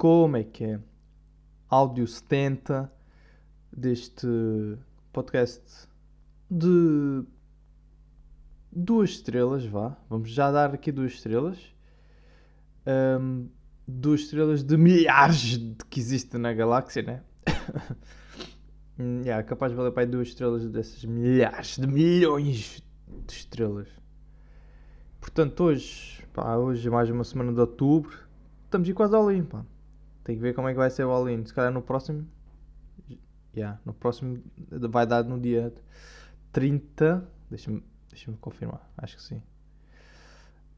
como é que é? Áudio 70 deste podcast de duas estrelas, vá. Vamos já dar aqui duas estrelas. Um, duas estrelas de milhares que existem na galáxia, né? yeah, capaz de valer para duas estrelas dessas milhares de milhões de estrelas. Portanto, hoje, pá, hoje é mais uma semana de outubro. Estamos aí quase all-in, pá. Tem que ver como é que vai ser o all-in. Se calhar no próximo. Yeah, no próximo vai dar no dia 30. Deixa-me deixa confirmar. Acho que sim.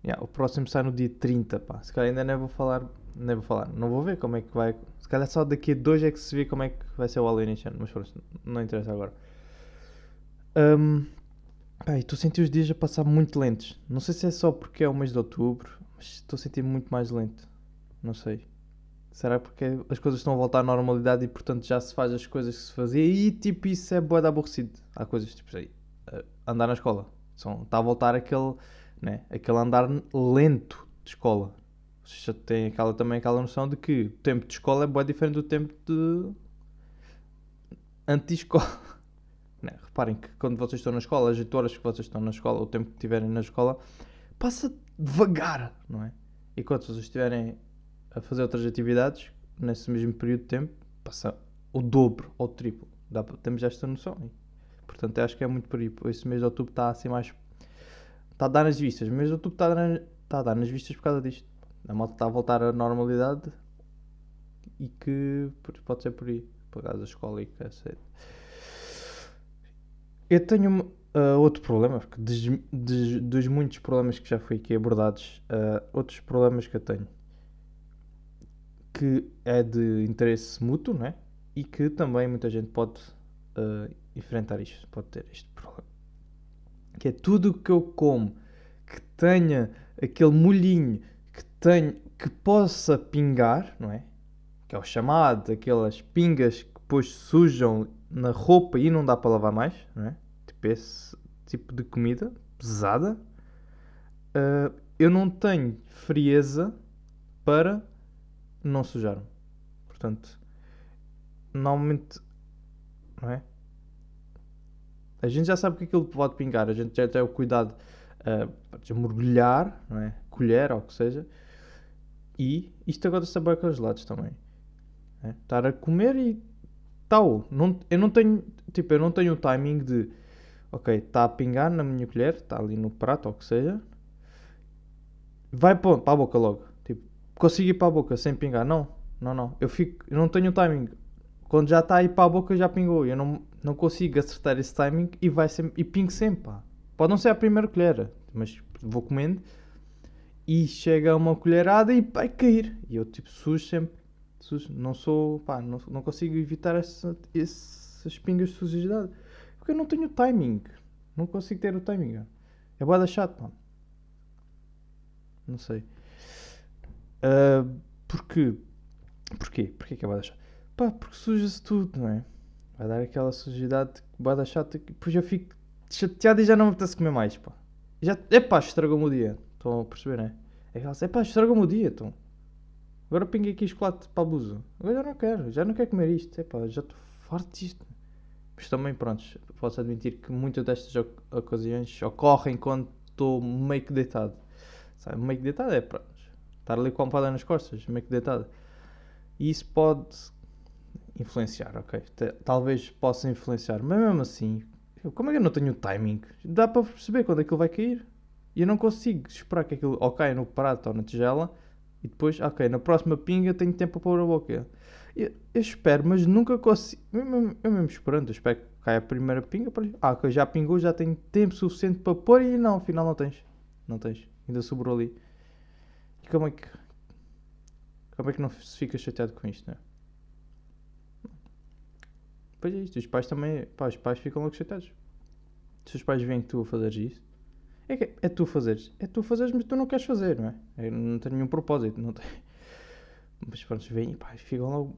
Yeah, o próximo sai no dia 30, pá. Se calhar ainda não vou falar. Não vou falar. Não vou ver como é que vai. Se calhar só daqui a dois é que se vê como é que vai ser o all-in este ano. Mas pronto, não interessa agora. Um, estou a sentir os dias a passar muito lentos. Não sei se é só porque é o mês de outubro, mas estou a sentir muito mais lento. Não sei. Será porque as coisas estão a voltar à normalidade e portanto já se faz as coisas que se fazia e tipo isso é boa aborrecido. Há coisas tipo aí, uh, andar na escola. São, está a voltar aquele, né, aquele andar lento de escola. Vocês já têm aquela, também aquela noção de que o tempo de escola é bem diferente do tempo de anti-escola. Né? Reparem que quando vocês estão na escola, as 8 horas que vocês estão na escola, o tempo que estiverem na escola, passa devagar, não é? E quando vocês estiverem a fazer outras atividades, nesse mesmo período de tempo, passa o dobro ou o triplo. Dá, temos esta noção. E, portanto, acho que é muito por aí. Esse mês de outubro está assim mais. Está a dar nas vistas. O mês de outubro está a dar, está a dar nas vistas por causa disto. A moto está a voltar à normalidade e que pode ser por aí. Por causa da escola e que cedo. Eu tenho uh, outro problema, porque dos, dos, dos, muitos problemas que já fui aqui abordados, uh, outros problemas que eu tenho que é de interesse mútuo, não é? E que também muita gente pode uh, enfrentar isto, pode ter este problema. Que é tudo o que eu como que tenha aquele molhinho que, tenha, que possa pingar, não é? Que é o chamado, aquelas pingas que depois sujam na roupa e não dá para lavar mais, não é? Tipo esse tipo de comida pesada. Uh, eu não tenho frieza para não sujaram. Portanto, normalmente, não é? A gente já sabe que aquilo pode pingar, a gente já tem o cuidado uh, de mergulhar, não é? Colher ou o que seja. E isto agora está bem lados também. É? Estar a comer e tal. Não, eu não tenho, tipo, eu não tenho o timing de, ok, está a pingar na minha colher, está ali no prato ou o que seja. Vai para a boca logo consigo ir para a boca sem pingar. Não, não, não. Eu, fico, eu não tenho timing. Quando já está a ir para a boca já pingou. Eu não, não consigo acertar esse timing e vai sempre, e pingo sempre. Pá. Pode não ser a primeira colher, mas vou comendo e chega uma colherada e vai cair. E eu tipo sujo sempre. Sujo. Não sou, pá, não, não consigo evitar essa, essas pingas de sujidade. Porque eu não tenho timing. Não consigo ter o timing. É boa chato. Não sei. Uh, porque. Porquê? Porquê que é bada chata? Pá, porque suja-se tudo, não é? Vai dar aquela sujidade bada chata que depois eu fico chateado e já não me apetece comer mais, pá. Já, epá, estragou-me o dia. Estão a perceber, não é? É aquela epá, estragou-me o dia, então. Agora pinguei aqui chocolate para a blusa. Agora já não quero, já não quero comer isto. Epá, já estou farto disto. Mas também, pronto, posso admitir que muitas destas ocasiões ocorrem quando estou meio que deitado. Sabe, meio que deitado é, Estar ali com a almofada nas costas, meio que deitado. E isso pode influenciar, ok? Talvez possa influenciar, mas mesmo assim, como é que eu não tenho timing? Dá para perceber quando aquilo vai cair. E eu não consigo esperar que aquilo ou caia no prato ou na tigela e depois, ok, na próxima pinga tenho tempo para pôr a boca. Eu, eu espero, mas nunca consigo. Eu eu mesmo esperando, eu espero que caia a primeira pinga. Para... Ah, já pingou, já tenho tempo suficiente para pôr e não, afinal não tens. Não tens. Ainda sobrou ali. Como é que. Como é que não se fica chateado com isto, não é? Pois é isto, os pais também. Pá, os pais ficam logo chateados. Se os pais veem que tu a fazeres isso. É que é tu fazeres. É tu fazeres, mas tu não queres fazer, não é? é não tem nenhum propósito. Não tem... Mas pronto, vêm e pá, ficam logo.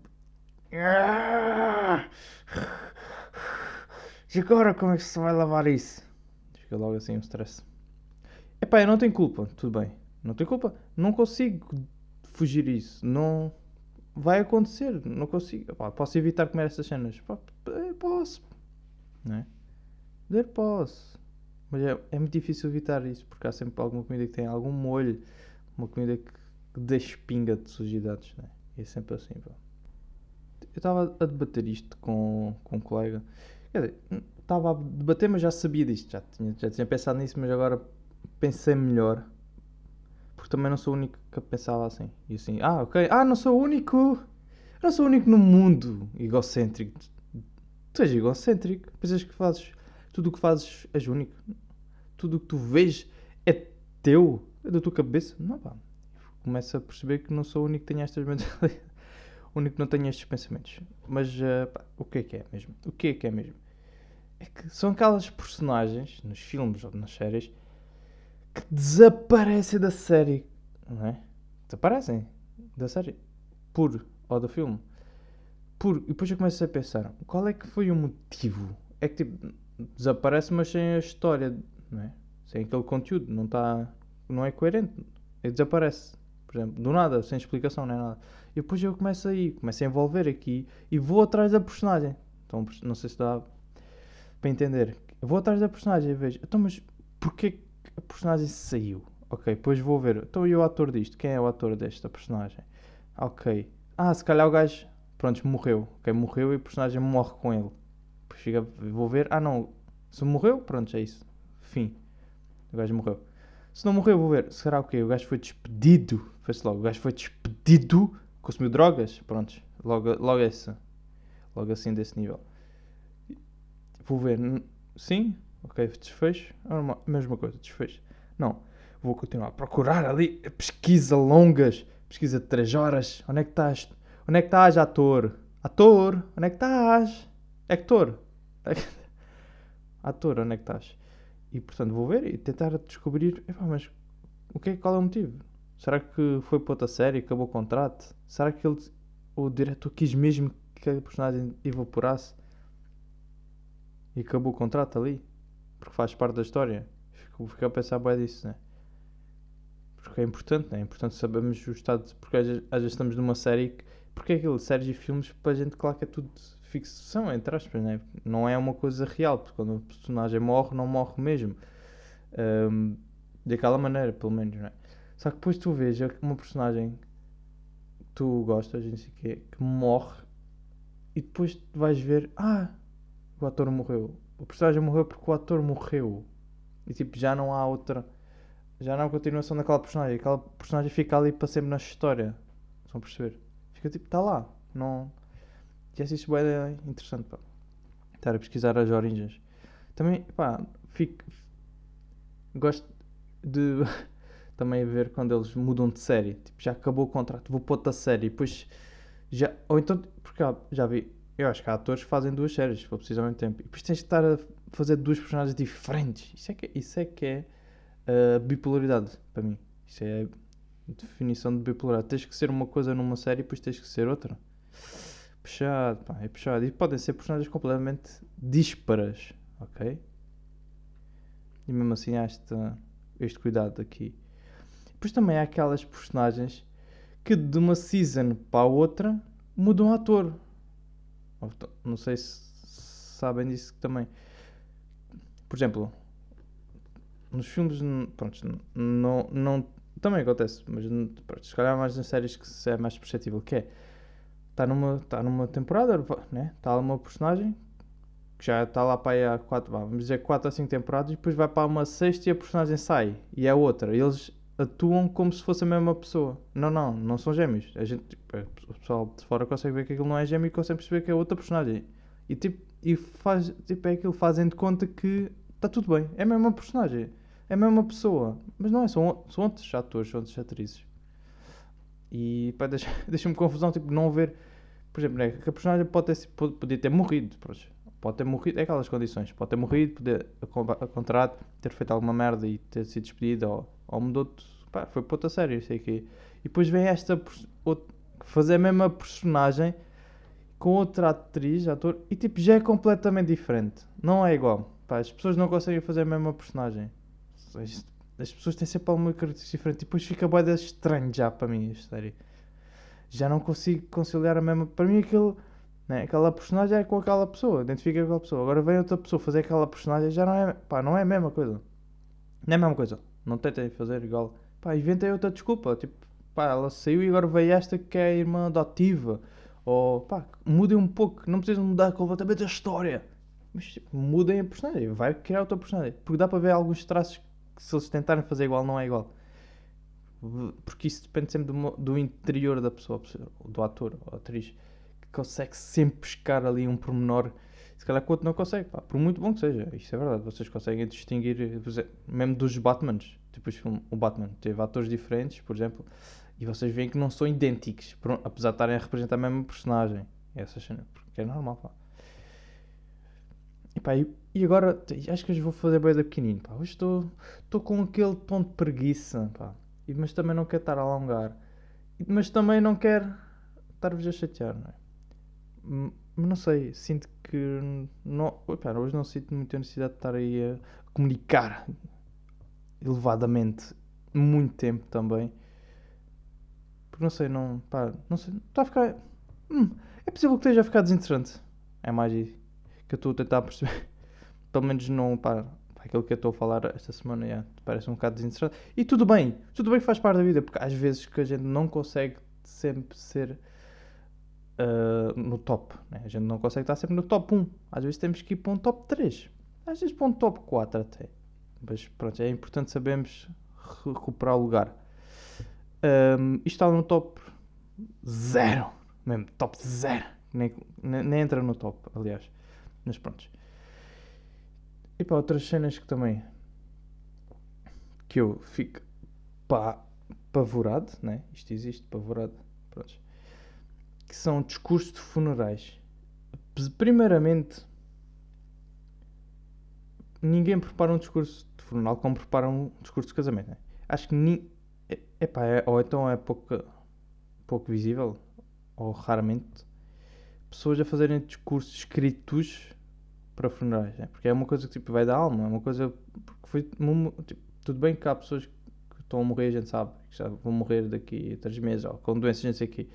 E agora como é que se vai lavar isso? Fica logo assim um stress. Epá, eu não tenho culpa, tudo bem. Não tenho culpa. Não consigo fugir isso. Não. vai acontecer. Não consigo. Pá, posso evitar comer essas cenas? Pá, posso. Não é? Poder posso. Mas é, é muito difícil evitar isso, porque há sempre alguma comida que tem algum molho, uma comida que, que deixa pinga de sujidades, é? E é sempre assim, pá. Eu estava a debater isto com, com um colega. Quer dizer, estava a debater, mas já sabia disto. Já tinha, já tinha pensado nisso, mas agora pensei melhor. Porque também não sou o único que pensava assim. E assim, ah, ok. Ah, não sou o único. Não sou o único no mundo egocêntrico. Tu és egocêntrico. Pensas que fazes. Tudo o que fazes és único. Tudo o que tu vês é teu. É da tua cabeça. Não, pá. Começo a perceber que não sou o único que tenha estas mentalidades. o único que não tenha estes pensamentos. Mas uh, pá, o que é que é mesmo? O que é que é mesmo? É que são aquelas personagens nos filmes ou nas séries que desaparecem da série, não é? Desaparecem da série por ou do filme. Por, e depois eu começo a pensar, qual é que foi o motivo? É que tipo, desaparece mas sem a história, não é? Sem aquele conteúdo, não está, não é coerente. Ele desaparece, por exemplo, do nada, sem explicação, nem nada. E depois eu começo aí, começo a envolver aqui e vou atrás da personagem. Então, não sei se dá para entender. Eu vou atrás da personagem e vejo, então, mas porquê a personagem saiu? Ok, depois vou ver. Então, e o ator disto? Quem é o ator desta personagem? Ok. Ah, se calhar o gajo, pronto, morreu. Ok, morreu e o personagem morre com ele. Fica, vou ver. Ah, não. Se morreu, pronto, é isso. Fim. O gajo morreu. Se não morreu, vou ver. Será o quê? O gajo foi despedido. Fez logo. O gajo foi despedido. Consumiu drogas? Pronto. Logo, logo essa. Logo assim, desse nível. Vou ver. Sim? Ok, desfecho. É mesma coisa, desfecho. Não. Vou continuar a procurar ali. Pesquisa longas. Pesquisa de 3 horas. Onde é que estás? Onde é que estás, ator? Ator? Onde é que estás? Hector? ator, onde é que estás? E portanto vou ver e tentar descobrir. Epá, mas o que é, qual é o motivo? Será que foi para outra série acabou o contrato? Será que ele, o diretor quis mesmo que a personagem evaporasse? e acabou o contrato ali, porque faz parte da história. Fico, fico a pensar bem disso, né? Porque é importante, né? É importante sabermos o estado, porque às, às vezes estamos numa série que, porque é aquilo, séries e filmes, para a gente, claro que é tudo ficção, entre aspas, né? Não é uma coisa real, porque quando o personagem morre, não morre mesmo. Um, daquela maneira, pelo menos, né? Só que depois tu vês uma personagem que tu gostas, não sei o quê, que morre e depois vais ver, ah, o ator morreu. O personagem morreu porque o ator morreu. E tipo, já não há outra. Já não há continuação daquela personagem. Aquela personagem fica ali para sempre na história. Estão a perceber? Fica tipo, está lá. Não. E é isso é interessante, pá. Estar a pesquisar as origens. Também, pá, fico. Gosto de também ver quando eles mudam de série. Tipo, já acabou o contrato, vou para outra série. Depois já. Ou então, porque já vi eu acho que há atores que fazem duas séries, se for preciso ao mesmo tempo. E depois tens de estar a fazer duas personagens diferentes. Isso é que, isso é, que é uh, bipolaridade, para mim. Isso é a definição de bipolaridade. Tens que ser uma coisa numa série e depois tens que ser outra. Puxado, pá, é puxado. E podem ser personagens completamente dísparas, ok? E mesmo assim há esta, este cuidado aqui. Depois também há aquelas personagens que de uma season para a outra mudam ator. Não sei se sabem disso também. Por exemplo, nos filmes, pronto, não, não, também acontece, mas pronto, se calhar mais nas séries que é mais perceptível, que é, está numa, tá numa temporada, né? está lá uma personagem que já está lá para aí há 4, vamos dizer 4 a 5 temporadas e depois vai para uma sexta e a personagem sai e é outra. E eles atuam como se fosse a mesma pessoa. Não, não, não são gêmeos. A gente, tipo, o pessoal de fora consegue ver que aquilo não é gêmeo e consegue perceber que é outra personagem. E tipo, e faz, tipo, é aquilo, fazem de conta que está tudo bem. É a mesma personagem. É a mesma pessoa. Mas não é, são, são outros atores, são outras atrizes. E pá, deixa-me deixa confusão, tipo, não ver. Por exemplo, né, que a personagem pode ter, podia ter morrido. Pode ter morrido, é aquelas condições. Pode ter morrido, poder, a, a contrato, ter feito alguma merda e ter sido despedido ou ou mudou pá, foi para outra série, sei que. E depois vem esta fazer a mesma personagem com outra atriz, ator, e tipo já é completamente diferente. Não é igual. Pá, as pessoas não conseguem fazer a mesma personagem. As pessoas têm sempre alguma característica diferente e depois fica bem estranho já para mim esta série. já não consigo conciliar a mesma. Para mim, aquilo, né, aquela personagem é com aquela pessoa, identifica com aquela pessoa. Agora vem outra pessoa fazer aquela personagem, já não é. Pá, não é a mesma coisa. Não é a mesma coisa. Não tentem fazer igual. Pá, inventei outra desculpa. Tipo, pá, ela saiu e agora veio esta que é a irmã adotiva. Ou, pá, mudem um pouco. Não precisam mudar completamente a história. Mas tipo, mudem a personagem. Vai criar outra personagem. Porque dá para ver alguns traços que se eles tentarem fazer igual, não é igual. Porque isso depende sempre do, do interior da pessoa, do ator ou atriz, que consegue sempre pescar ali um pormenor. Se calhar o outro não consegue, pá, por muito bom que seja. Isso é verdade. Vocês conseguem distinguir, mesmo dos Batmans. Tipo, o Batman teve atores diferentes, por exemplo, e vocês veem que não são idênticos, apesar de estarem a representar a mesma personagem. Essa cena, porque é normal, pá. E, pá, e agora, acho que hoje vou fazer boia da pequenino, pá. Hoje estou com aquele tom de preguiça, pá mas também não quer estar a alongar. Mas também não quer estar-vos a chatear, não é? Não sei, sinto que não, opa, hoje não sinto muita necessidade de estar aí a comunicar elevadamente muito tempo também. Porque não sei, não, pá, não sei, está a ficar. Hum, é possível que esteja a ficar desinteressante. É mais que eu estou a tentar perceber. Pelo menos não, pá, aquilo que eu estou a falar esta semana yeah, parece um bocado desinteressante. E tudo bem, tudo bem que faz parte da vida, porque às vezes que a gente não consegue sempre ser uh, no top, né? a gente não consegue estar sempre no top 1. Às vezes temos que ir para um top 3, às vezes para um top 4 até. Mas pronto, é importante sabermos recuperar o lugar. Um, isto está no top 0, mesmo, top 0. Nem, nem, nem entra no top, aliás. Mas pronto. E para outras cenas que também. que eu fico. pá. pavorado, né? Isto existe, pavorado. Pronto. Que são discursos de funerais. Primeiramente. Ninguém prepara um discurso de funeral como prepara um discurso de casamento. Né? Acho que ni... é, é, ou então é pouco, pouco visível, ou raramente, pessoas a fazerem discursos escritos para funerais, né? porque é uma coisa que tipo, vai da alma, é uma coisa. Porque foi, tipo, tudo bem que há pessoas que estão a morrer, a gente sabe, que já vão morrer daqui a três meses, ou com doenças, não sei o quê.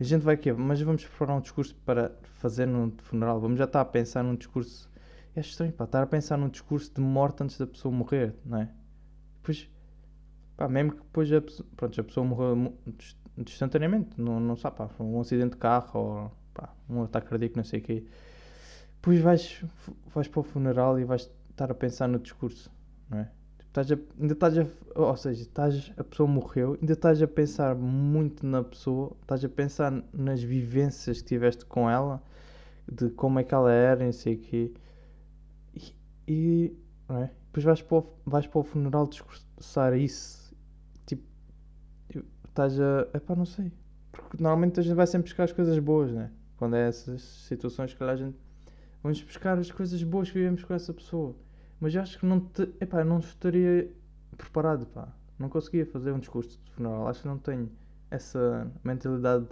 A gente vai aqui, mas vamos preparar um discurso para fazer num funeral, vamos já estar a pensar num discurso. É estranho, pá, estar a pensar num discurso de morte antes da pessoa morrer, não é? Depois, pá, mesmo que depois a pessoa, pronto, a pessoa morreu instantaneamente, não, não sabe, pá, um acidente de carro ou pá, um ataque cardíaco, não sei o quê depois vais, vais para o funeral e vais estar a pensar no discurso, não é? Estás a, ainda estás a, ou seja, estás, a pessoa morreu, ainda estás a pensar muito na pessoa, estás a pensar nas vivências que tiveste com ela, de como é que ela era, não sei o quê. E, e não é? depois vais para, o, vais para o funeral discursar isso. Tipo, estás a. Epá, não sei. Porque normalmente a gente vai sempre buscar as coisas boas, né? Quando é essas situações que a gente Vamos buscar as coisas boas que vivemos com essa pessoa. Mas eu acho que não, te, epá, não estaria preparado, pá. Não conseguia fazer um discurso de funeral. Acho que não tenho essa mentalidade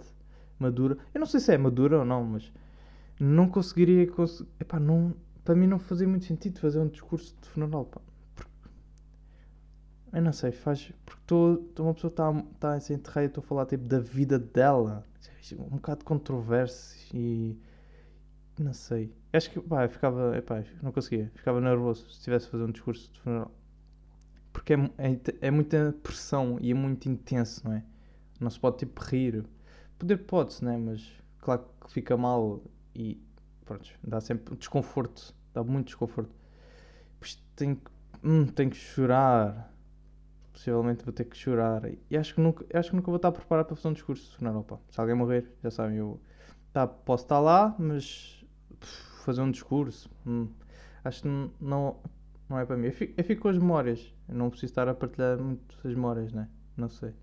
madura. Eu não sei se é madura ou não, mas não conseguiria. Cons epá, não, para mim não fazia muito sentido fazer um discurso de funeral, pá. Eu não sei, faz. Porque tô, uma pessoa está tá a se enterrar e estou a falar tipo da vida dela. Um bocado controverso e. Não sei. Acho que, pá, ficava, epá, não conseguia, ficava nervoso se tivesse a fazer um discurso de funeral. Porque é, é, é, muita pressão e é muito intenso, não é? Não se pode, tipo, rir. Poder pode-se, né? Mas, claro que fica mal e, pronto, dá sempre desconforto, dá muito desconforto. Pois tenho que, hum, que chorar. Possivelmente vou ter que chorar. E acho que nunca, acho que nunca vou estar preparado para fazer um discurso de funeral, pá. Se alguém morrer, já sabem, eu tá, posso estar lá, mas fazer um discurso. Hum, acho que não, não é para mim. Eu fico, eu fico, com as memórias. Eu não preciso estar a partilhar muitas memórias, né? Não sei.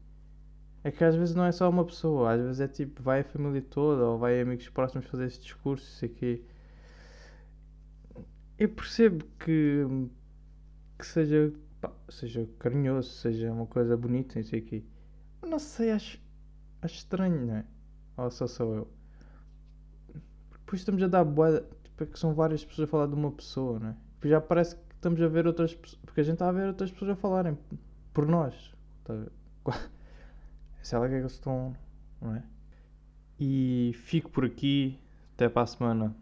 É que às vezes não é só uma pessoa, às vezes é tipo, vai a família toda ou vai amigos próximos fazer esse discurso, isso aqui. Eu percebo que, que seja, pá, seja carinhoso, seja uma coisa bonita, isso aqui. Não sei, acho, acho estranho, não é? Ou só sou eu? Depois estamos a dar boa porque são várias pessoas a falar de uma pessoa, não é? Porque já parece que estamos a ver outras pessoas. Porque a gente está a ver outras pessoas a falarem por nós. Está? Sei lá que é que eles estão. Não é? E fico por aqui. Até para a semana.